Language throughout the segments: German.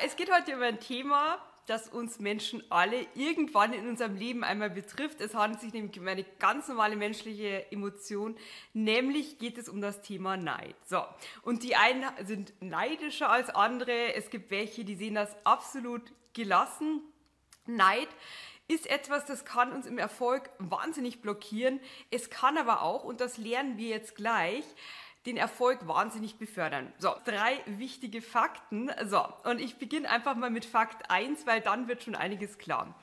Es geht heute über ein Thema, das uns Menschen alle irgendwann in unserem Leben einmal betrifft. Es handelt sich nämlich um eine ganz normale menschliche Emotion, nämlich geht es um das Thema Neid. So, und die einen sind neidischer als andere. Es gibt welche, die sehen das absolut gelassen. Neid ist etwas, das kann uns im Erfolg wahnsinnig blockieren. Es kann aber auch, und das lernen wir jetzt gleich, den Erfolg wahnsinnig befördern. So, drei wichtige Fakten. So, und ich beginne einfach mal mit Fakt 1, weil dann wird schon einiges klar.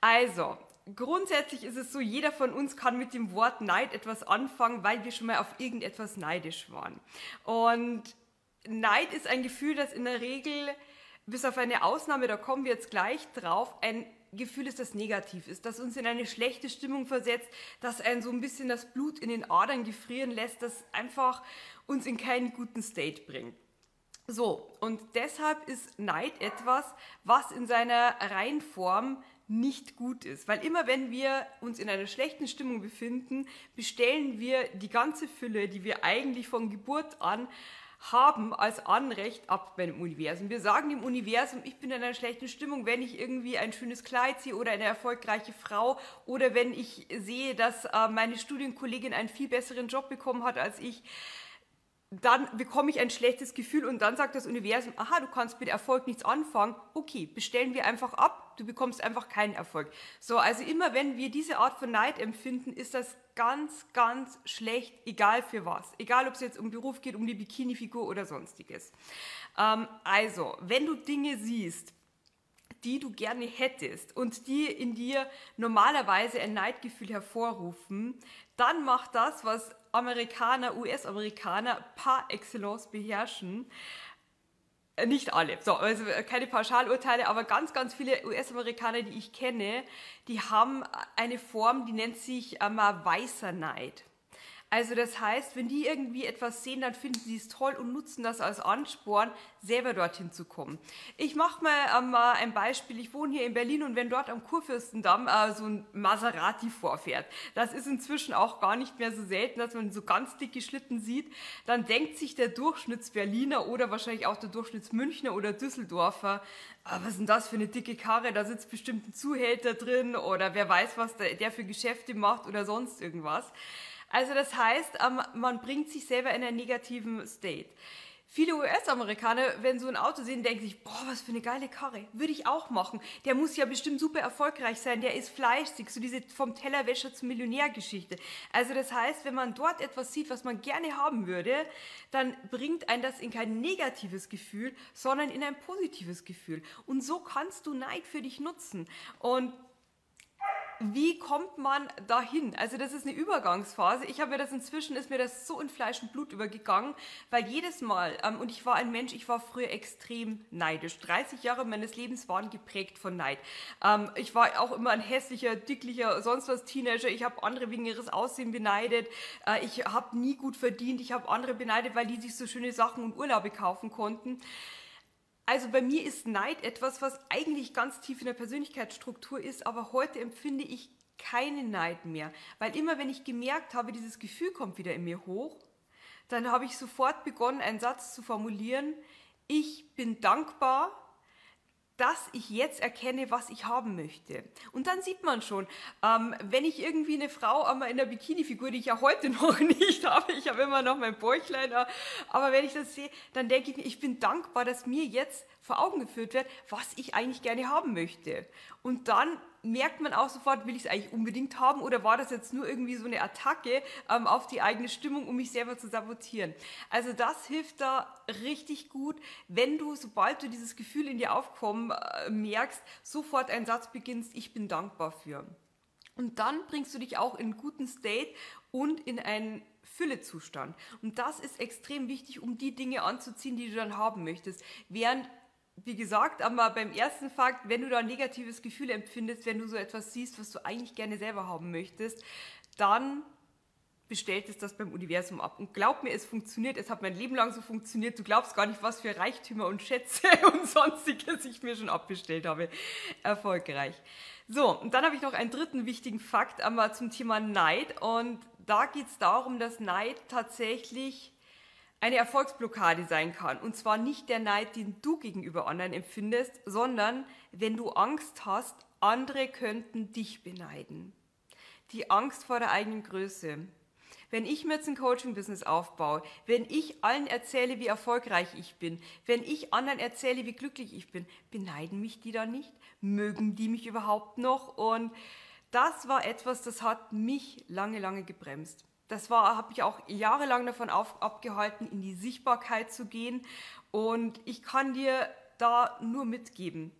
Also, grundsätzlich ist es so, jeder von uns kann mit dem Wort Neid etwas anfangen, weil wir schon mal auf irgendetwas neidisch waren. Und Neid ist ein Gefühl, das in der Regel, bis auf eine Ausnahme, da kommen wir jetzt gleich drauf, ein Gefühl ist, das negativ ist, das uns in eine schlechte Stimmung versetzt, das einen so ein bisschen das Blut in den Adern gefrieren lässt, das einfach uns in keinen guten State bringt. So, und deshalb ist Neid etwas, was in seiner Reihenform nicht gut ist. Weil immer wenn wir uns in einer schlechten Stimmung befinden, bestellen wir die ganze Fülle, die wir eigentlich von Geburt an haben als Anrecht ab beim Universum. Wir sagen dem Universum, ich bin in einer schlechten Stimmung, wenn ich irgendwie ein schönes Kleid sehe oder eine erfolgreiche Frau oder wenn ich sehe, dass äh, meine Studienkollegin einen viel besseren Job bekommen hat als ich dann bekomme ich ein schlechtes Gefühl und dann sagt das Universum, aha, du kannst mit Erfolg nichts anfangen, okay, bestellen wir einfach ab, du bekommst einfach keinen Erfolg. So, also immer wenn wir diese Art von Neid empfinden, ist das ganz, ganz schlecht, egal für was. Egal, ob es jetzt um Beruf geht, um die Bikini-Figur oder sonstiges. Ähm, also, wenn du Dinge siehst, die du gerne hättest und die in dir normalerweise ein Neidgefühl hervorrufen, dann mach das, was Amerikaner, US-Amerikaner par excellence beherrschen. Äh, nicht alle, so, also keine Pauschalurteile, aber ganz, ganz viele US-Amerikaner, die ich kenne, die haben eine Form, die nennt sich ähm, weißer Neid. Also das heißt, wenn die irgendwie etwas sehen, dann finden sie es toll und nutzen das als Ansporn, selber dorthin zu kommen. Ich mache mal ähm, ein Beispiel. Ich wohne hier in Berlin und wenn dort am Kurfürstendamm äh, so ein Maserati vorfährt, das ist inzwischen auch gar nicht mehr so selten, dass man so ganz dicke Schlitten sieht, dann denkt sich der Durchschnittsberliner oder wahrscheinlich auch der Durchschnittsmünchner oder Düsseldorfer, ah, was ist denn das für eine dicke Karre, da sitzt bestimmt ein Zuhälter drin oder wer weiß, was der, der für Geschäfte macht oder sonst irgendwas. Also das heißt, ähm, man bringt sich selber in einen negativen State. Viele US-Amerikaner, wenn so ein Auto sehen, denken sich, boah, was für eine geile Karre, würde ich auch machen. Der muss ja bestimmt super erfolgreich sein, der ist fleischig, so diese vom Tellerwäscher zum Millionär-Geschichte. Also das heißt, wenn man dort etwas sieht, was man gerne haben würde, dann bringt ein das in kein negatives Gefühl, sondern in ein positives Gefühl. Und so kannst du Neid für dich nutzen. Und wie kommt man dahin? Also das ist eine Übergangsphase. Ich habe mir das inzwischen, ist mir das so in Fleisch und Blut übergegangen, weil jedes Mal, ähm, und ich war ein Mensch, ich war früher extrem neidisch. 30 Jahre meines Lebens waren geprägt von Neid. Ähm, ich war auch immer ein hässlicher, dicklicher, sonst was Teenager. Ich habe andere wegen ihres Aussehen beneidet. Äh, ich habe nie gut verdient. Ich habe andere beneidet, weil die sich so schöne Sachen und Urlaube kaufen konnten. Also bei mir ist Neid etwas, was eigentlich ganz tief in der Persönlichkeitsstruktur ist, aber heute empfinde ich keinen Neid mehr, weil immer wenn ich gemerkt habe, dieses Gefühl kommt wieder in mir hoch, dann habe ich sofort begonnen, einen Satz zu formulieren, ich bin dankbar dass ich jetzt erkenne, was ich haben möchte. Und dann sieht man schon, ähm, wenn ich irgendwie eine Frau einmal in der Bikini-Figur, die ich ja heute noch nicht habe, ich habe immer noch mein Bäuchlein, aber wenn ich das sehe, dann denke ich mir, ich bin dankbar, dass mir jetzt vor Augen geführt wird, was ich eigentlich gerne haben möchte. Und dann merkt man auch sofort, will ich es eigentlich unbedingt haben oder war das jetzt nur irgendwie so eine Attacke ähm, auf die eigene Stimmung, um mich selber zu sabotieren. Also das hilft da richtig gut, wenn du, sobald du dieses Gefühl in dir aufkommen äh, merkst, sofort einen Satz beginnst, ich bin dankbar für. Und dann bringst du dich auch in einen guten State und in einen Füllezustand. Und das ist extrem wichtig, um die Dinge anzuziehen, die du dann haben möchtest. Während wie gesagt, aber beim ersten Fakt, wenn du da ein negatives Gefühl empfindest, wenn du so etwas siehst, was du eigentlich gerne selber haben möchtest, dann bestellt es das beim Universum ab. Und glaub mir, es funktioniert. Es hat mein Leben lang so funktioniert. Du glaubst gar nicht, was für Reichtümer und Schätze und sonstiges ich mir schon abbestellt habe. Erfolgreich. So, und dann habe ich noch einen dritten wichtigen Fakt einmal zum Thema Neid. Und da geht es darum, dass Neid tatsächlich eine Erfolgsblockade sein kann. Und zwar nicht der Neid, den du gegenüber anderen empfindest, sondern wenn du Angst hast, andere könnten dich beneiden. Die Angst vor der eigenen Größe. Wenn ich mir jetzt ein Coaching-Business aufbaue, wenn ich allen erzähle, wie erfolgreich ich bin, wenn ich anderen erzähle, wie glücklich ich bin, beneiden mich die dann nicht? Mögen die mich überhaupt noch? Und das war etwas, das hat mich lange, lange gebremst. Das war, habe ich auch jahrelang davon auf, abgehalten, in die Sichtbarkeit zu gehen. Und ich kann dir da nur mitgeben,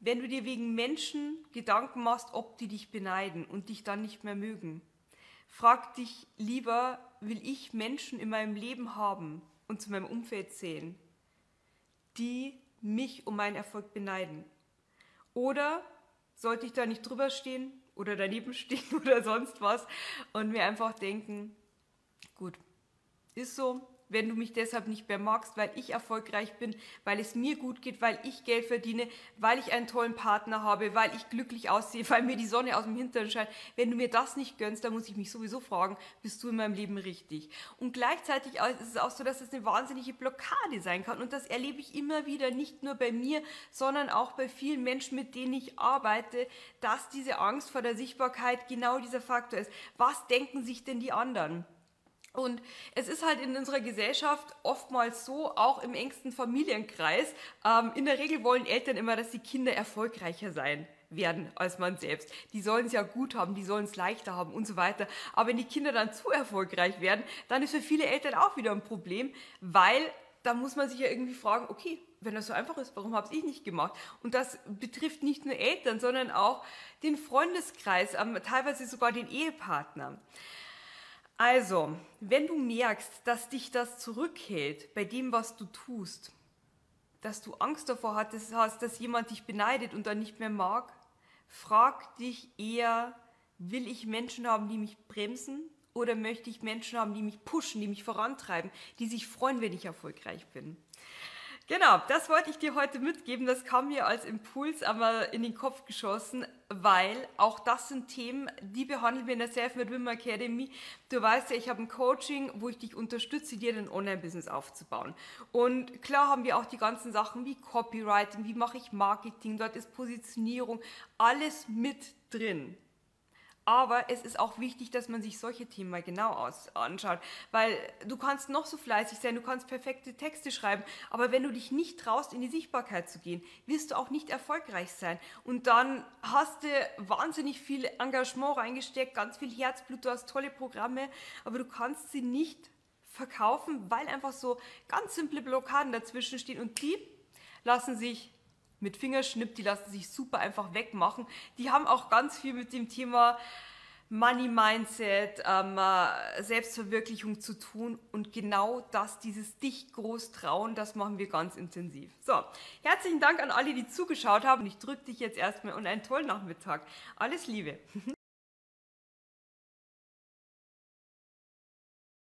wenn du dir wegen Menschen Gedanken machst, ob die dich beneiden und dich dann nicht mehr mögen, frag dich lieber, will ich Menschen in meinem Leben haben und zu meinem Umfeld sehen, die mich um meinen Erfolg beneiden? Oder sollte ich da nicht drüber stehen oder daneben stehen oder sonst was und mir einfach denken, gut, ist so, wenn du mich deshalb nicht mehr magst, weil ich erfolgreich bin, weil es mir gut geht, weil ich Geld verdiene, weil ich einen tollen Partner habe, weil ich glücklich aussehe, weil mir die Sonne aus dem Hintern scheint. Wenn du mir das nicht gönnst, dann muss ich mich sowieso fragen, bist du in meinem Leben richtig? Und gleichzeitig ist es auch so, dass es eine wahnsinnige Blockade sein kann. Und das erlebe ich immer wieder, nicht nur bei mir, sondern auch bei vielen Menschen, mit denen ich arbeite, dass diese Angst vor der Sichtbarkeit genau dieser Faktor ist. Was denken sich denn die anderen? Und es ist halt in unserer Gesellschaft oftmals so, auch im engsten Familienkreis, ähm, in der Regel wollen Eltern immer, dass die Kinder erfolgreicher sein werden als man selbst. Die sollen es ja gut haben, die sollen es leichter haben und so weiter. Aber wenn die Kinder dann zu erfolgreich werden, dann ist für viele Eltern auch wieder ein Problem, weil da muss man sich ja irgendwie fragen, okay, wenn das so einfach ist, warum habe ich nicht gemacht? Und das betrifft nicht nur Eltern, sondern auch den Freundeskreis, ähm, teilweise sogar den Ehepartner. Also, wenn du merkst, dass dich das zurückhält bei dem, was du tust, dass du Angst davor hast, dass jemand dich beneidet und dann nicht mehr mag, frag dich eher, will ich Menschen haben, die mich bremsen oder möchte ich Menschen haben, die mich pushen, die mich vorantreiben, die sich freuen, wenn ich erfolgreich bin? Genau, das wollte ich dir heute mitgeben. Das kam mir als Impuls einmal in den Kopf geschossen, weil auch das sind Themen, die behandeln wir in der Self-Made Women Academy. Du weißt ja, ich habe ein Coaching, wo ich dich unterstütze, dir ein Online-Business aufzubauen. Und klar haben wir auch die ganzen Sachen wie Copywriting, wie mache ich Marketing, dort ist Positionierung, alles mit drin. Aber es ist auch wichtig, dass man sich solche Themen mal genau aus anschaut, weil du kannst noch so fleißig sein, du kannst perfekte Texte schreiben, aber wenn du dich nicht traust, in die Sichtbarkeit zu gehen, wirst du auch nicht erfolgreich sein. Und dann hast du wahnsinnig viel Engagement reingesteckt, ganz viel Herzblut, du hast tolle Programme, aber du kannst sie nicht verkaufen, weil einfach so ganz simple Blockaden dazwischen stehen und die lassen sich mit Fingerschnipp, die lassen sich super einfach wegmachen. Die haben auch ganz viel mit dem Thema Money Mindset, ähm, äh, Selbstverwirklichung zu tun und genau das, dieses dich groß trauen, das machen wir ganz intensiv. So, herzlichen Dank an alle, die zugeschaut haben. Ich drücke dich jetzt erstmal und einen tollen Nachmittag. Alles Liebe.